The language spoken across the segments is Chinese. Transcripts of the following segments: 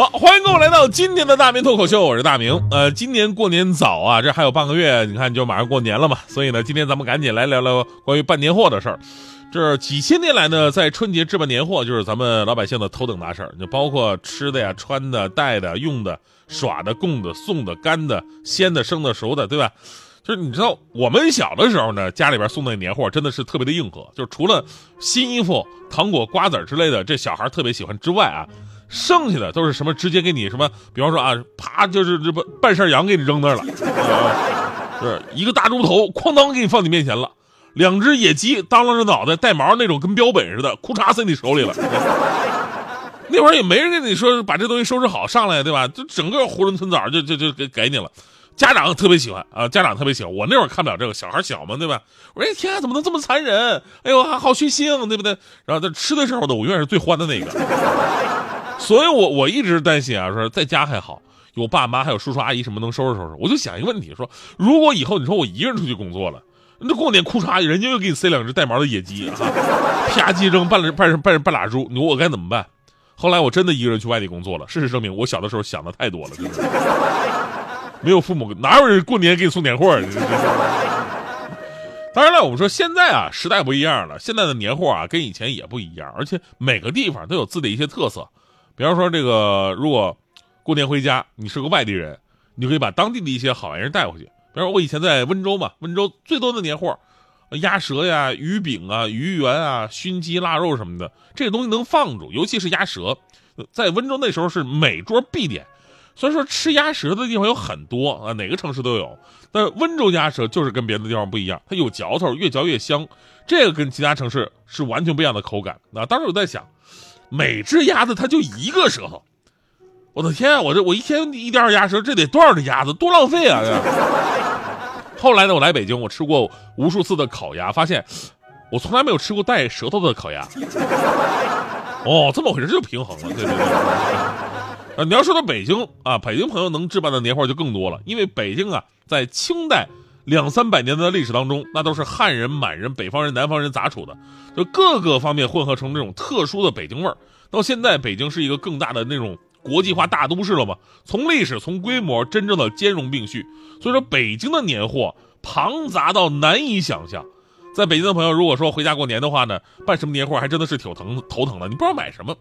好，欢迎各位来到今天的大明脱口秀，我是大明。呃，今年过年早啊，这还有半个月，你看就马上过年了嘛，所以呢，今天咱们赶紧来聊聊关于办年货的事儿。这几千年来呢，在春节置办年货就是咱们老百姓的头等大事儿，就包括吃的呀、穿的、戴的、用的、耍的、供的、送的、干的、鲜的、生的、熟的，对吧？就是你知道，我们小的时候呢，家里边送的年货真的是特别的硬核，就是除了新衣服、糖果、瓜子之类的，这小孩特别喜欢之外啊，剩下的都是什么直接给你什么，比方说啊，啪就是这不半扇羊给你扔那儿了，呃是一个大猪头哐当给你放你面前了。两只野鸡耷拉着脑袋带毛那种跟标本似的，裤衩塞你手里了。那会儿也没人跟你说把这东西收拾好上来，对吧？就整个囫囵吞枣就就就给给你了。家长特别喜欢啊，家长特别喜欢。我那会儿看不了这个，小孩小嘛，对吧？我说天啊，怎么能这么残忍？哎呦，好血腥，对不对？然后在吃的时候呢，我永远是最欢的那个。所以我我一直担心啊，说在家还好，有爸妈还有叔叔阿姨什么能收拾收拾。我就想一个问题，说如果以后你说我一个人出去工作了。那过年裤衩，人家又给你塞两只带毛的野鸡，啪叽扔半半半半拉猪，你说我该怎么办？后来我真的一个人去外地工作了。事实证明，我小的时候想的太多了，真的。没有父母，哪有人过年给你送年货？当然了，我们说现在啊，时代不一样了，现在的年货啊，跟以前也不一样，而且每个地方都有自己的一些特色。比方说，这个如果过年回家，你是个外地人，你就可以把当地的一些好玩意儿带回去。比方说我以前在温州嘛，温州最多的年货，鸭舌呀、鱼饼啊、鱼圆啊、熏鸡、腊肉什么的，这个东西能放住，尤其是鸭舌，在温州那时候是每桌必点。虽然说吃鸭舌的地方有很多啊，哪个城市都有，但温州鸭舌就是跟别的地方不一样，它有嚼头，越嚼越香，这个跟其他城市是完全不一样的口感。啊，当时我在想，每只鸭子它就一个舌头。我的天啊！我这我一天一点鸭舌，这得多少只鸭子，多浪费啊！后来呢，我来北京，我吃过无数次的烤鸭，发现我从来没有吃过带舌头的烤鸭。哦，这么回事，这就平衡了。对对对。啊，你要说到北京啊，北京朋友能置办的年货就更多了，因为北京啊，在清代两三百年的历史当中，那都是汉人、满人、北方人、南方人杂处的，就各个方面混合成那种特殊的北京味儿。到现在，北京是一个更大的那种。国际化大都市了嘛？从历史从规模真正的兼容并蓄，所以说北京的年货庞杂到难以想象。在北京的朋友，如果说回家过年的话呢，办什么年货还真的是挺疼头疼的。你不知道买什么，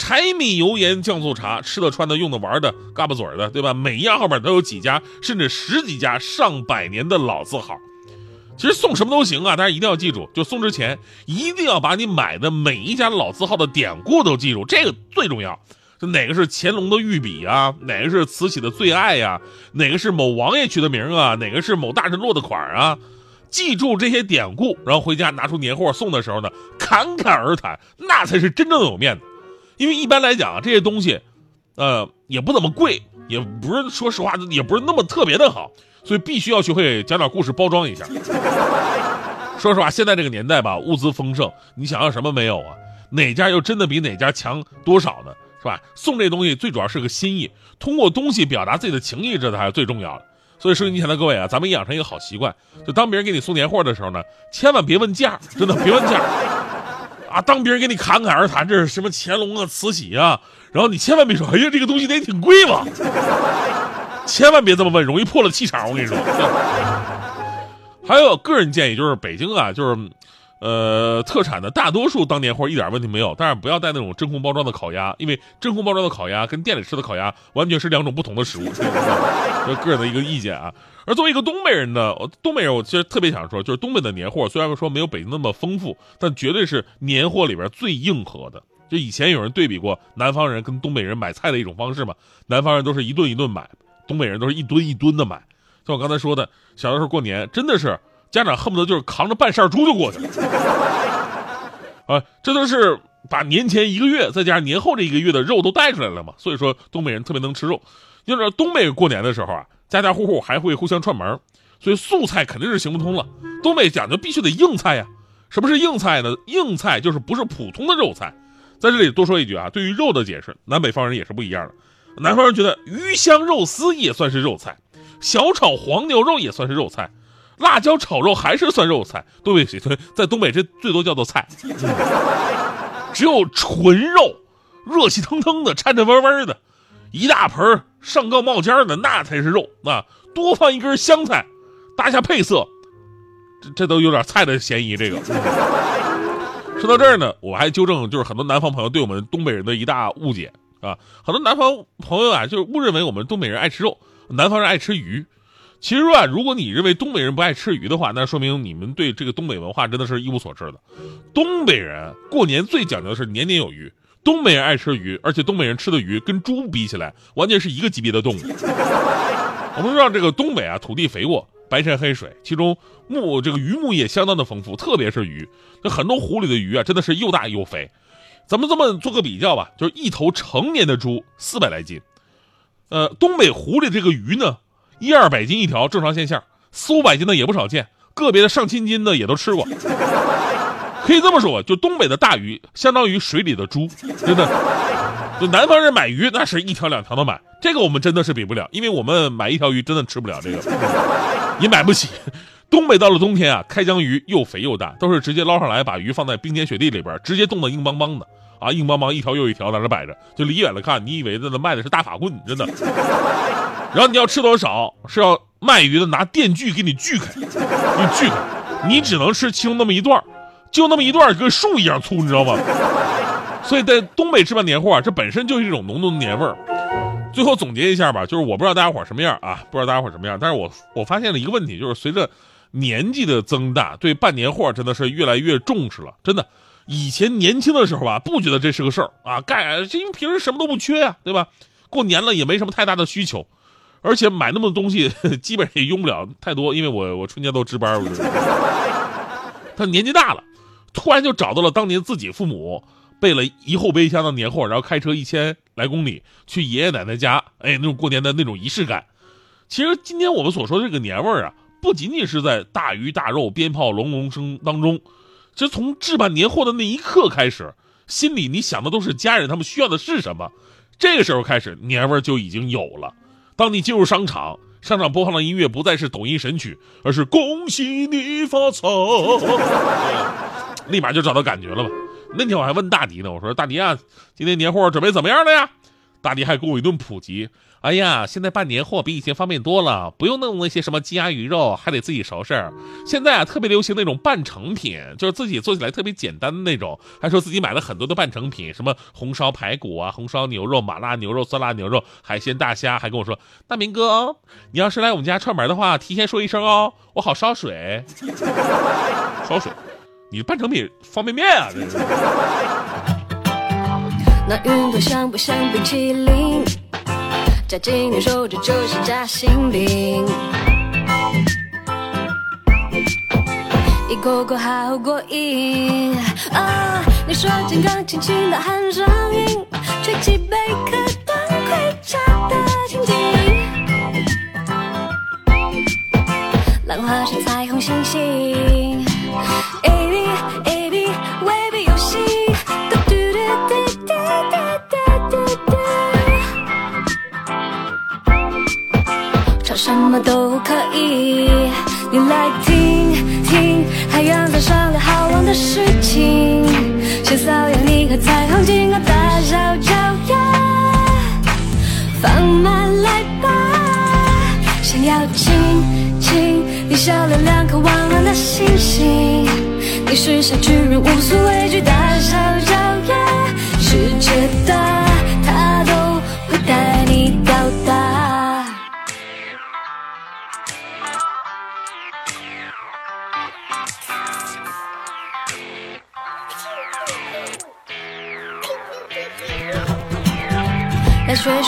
柴米油盐酱醋茶，吃的穿的用的玩的，嘎巴嘴的，对吧？每一样后面都有几家甚至十几家上百年的老字号。其实送什么都行啊，但是一定要记住，就送之前一定要把你买的每一家老字号的典故都记住，这个最重要。就哪个是乾隆的御笔啊？哪个是慈禧的最爱呀？哪个是某王爷取的名啊？哪个是某大臣落的款啊？记住这些典故，然后回家拿出年货送的时候呢，侃侃而谈，那才是真正有面子。因为一般来讲，这些东西，呃，也不怎么贵，也不是说实话，也不是那么特别的好，所以必须要学会讲点故事包装一下。说实话，现在这个年代吧，物资丰盛，你想要什么没有啊？哪家又真的比哪家强多少呢？是吧？送这东西最主要是个心意，通过东西表达自己的情意，这才是最重要的。所以收音机前的各位啊，咱们养成一个好习惯，就当别人给你送年货的时候呢，千万别问价，真的别问价啊！当别人给你侃侃而谈，这是什么乾隆啊、慈禧啊，然后你千万别说，哎呀，这个东西得挺贵吧？千万别这么问，容易破了气场。我跟你说。还有个人建议，就是北京啊，就是。呃，特产的大多数当年货一点问题没有，但是不要带那种真空包装的烤鸭，因为真空包装的烤鸭跟店里吃的烤鸭完全是两种不同的食物。这个人的一个意见啊。而作为一个东北人呢，东北人我其实特别想说，就是东北的年货虽然说没有北京那么丰富，但绝对是年货里边最硬核的。就以前有人对比过南方人跟东北人买菜的一种方式嘛，南方人都是一顿一顿买，东北人都是一吨一吨的买。像我刚才说的，小的时候过年真的是。家长恨不得就是扛着半扇猪就过去了，啊，这都是把年前一个月再加上年后这一个月的肉都带出来了嘛。所以说东北人特别能吃肉，就是东北过年的时候啊，家家户户还会互相串门，所以素菜肯定是行不通了。东北讲究必须得硬菜呀。什么是硬菜呢？硬菜就是不是普通的肉菜，在这里多说一句啊，对于肉的解释，南北方人也是不一样的。南方人觉得鱼香肉丝也算是肉菜，小炒黄牛肉也算是肉菜，辣椒炒肉还是算肉菜。东北在东北这最多叫做菜，只有纯肉，热气腾腾的，颤颤巍巍的，一大盆上杠冒尖的，那才是肉啊！多放一根香菜，搭下配色，这这都有点菜的嫌疑。这个说到这儿呢，我还纠正，就是很多南方朋友对我们东北人的一大误解。啊，很多南方朋友啊，就是误认为我们东北人爱吃肉，南方人爱吃鱼。其实啊，如果你认为东北人不爱吃鱼的话，那说明你们对这个东北文化真的是一无所知的。东北人过年最讲究的是年年有余，东北人爱吃鱼，而且东北人吃的鱼跟猪比起来，完全是一个级别的动物。我们知道这个东北啊，土地肥沃，白山黑水，其中牧这个鱼牧业相当的丰富，特别是鱼，那很多湖里的鱼啊，真的是又大又肥。咱们这么做个比较吧，就是一头成年的猪四百来斤，呃，东北湖里这个鱼呢，一二百斤一条，正常现象，四五百斤的也不少见，个别的上千斤的也都吃过。可以这么说，就东北的大鱼相当于水里的猪，真的。就南方人买鱼那是一条两条的买，这个我们真的是比不了，因为我们买一条鱼真的吃不了这个，也买不起。东北到了冬天啊，开江鱼又肥又大，都是直接捞上来，把鱼放在冰天雪地里边，直接冻得硬邦邦的。啊，硬邦邦一条又一条在那摆着，就离远了看，你以为在那卖的是大法棍，真的。然后你要吃多少，是要卖鱼的拿电锯给你锯开，给你锯开，你只能吃其中那么一段，就那么一段，跟树一样粗，你知道吗？所以在东北置办年货啊，这本身就是一种浓浓的年味儿。最后总结一下吧，就是我不知道大家伙什么样啊，不知道大家伙什么样，但是我我发现了一个问题，就是随着年纪的增大，对办年货真的是越来越重视了，真的。以前年轻的时候吧，不觉得这是个事儿啊，干，因为平时什么都不缺呀，对吧？过年了也没什么太大的需求，而且买那么多东西，基本上也用不了太多，因为我我春节都值班。他年纪大了，突然就找到了当年自己父母备了一后备箱的年货，然后开车一千来公里去爷爷奶奶家，哎，那种过年的那种仪式感。其实今天我们所说的这个年味儿啊，不仅仅是在大鱼大肉、鞭炮隆隆声当中。其实从置办年货的那一刻开始，心里你想的都是家人，他们需要的是什么。这个时候开始，年味儿就已经有了。当你进入商场，商场播放的音乐不再是抖音神曲，而是恭喜你发财，立马就找到感觉了吧？那天我还问大迪呢，我说大迪啊，今天年货准备怎么样了呀？大迪还给我一顿普及。哎呀，现在办年货比以前方便多了，不用弄那些什么鸡鸭鱼肉，还得自己收拾。现在啊，特别流行那种半成品，就是自己做起来特别简单的那种。还说自己买了很多的半成品，什么红烧排骨啊、红烧牛肉、麻辣牛肉、酸辣牛肉、海鲜大虾，还跟我说：“大明哥，你要是来我们家串门的话，提前说一声哦，我好烧水。”烧水？你半成品方便面啊？这是。那云朵像不像冰淇淋？夹紧你手，这就是夹心饼，一口口好过瘾啊！你说金刚轻轻的喊声音，吹起贝壳当盔甲的情景，浪花是彩虹星星。什么都可以，你来听听海洋在商量好玩的事情，先搔痒你和彩虹金鹅大小脚丫，放慢来吧，想要亲亲你笑脸两颗弯弯的星星，你是小巨人无所畏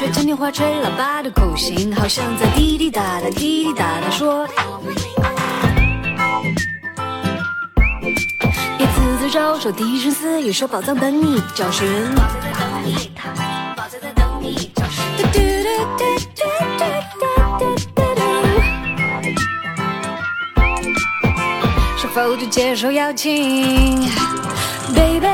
学学嘉年华吹喇叭的口型，好像在滴滴答答滴滴答答说。一次次招手，低声私语说宝藏等你找寻。宝藏在等你，宝藏在等你找寻。嘟嘟嘟嘟嘟嘟嘟嘟是否就接受邀请？Baby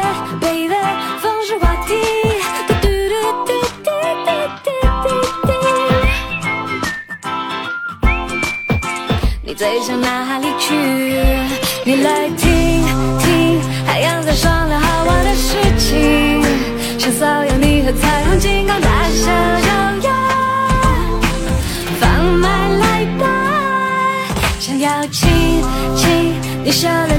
最想哪里去？你来听听海洋在商量好玩的事情，想所有你和彩虹金刚大小脚丫，放慢来吧，想要亲亲你笑脸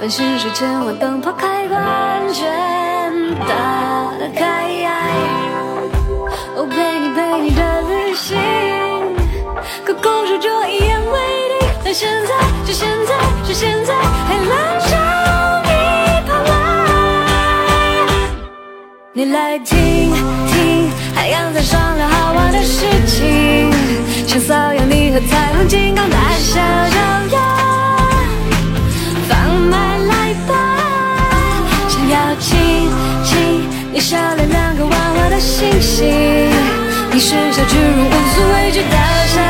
繁星睡前我灯泡开关全打开。哦，陪你陪你的旅行，可故事就一言为定。但现在，就现在，是现在，海浪朝你跑来。你来听听海洋在商量好玩的事情，想瘙痒你和彩虹金刚大小脚丫，你笑脸两个娃娃的星星，你是小巨人无所畏惧的小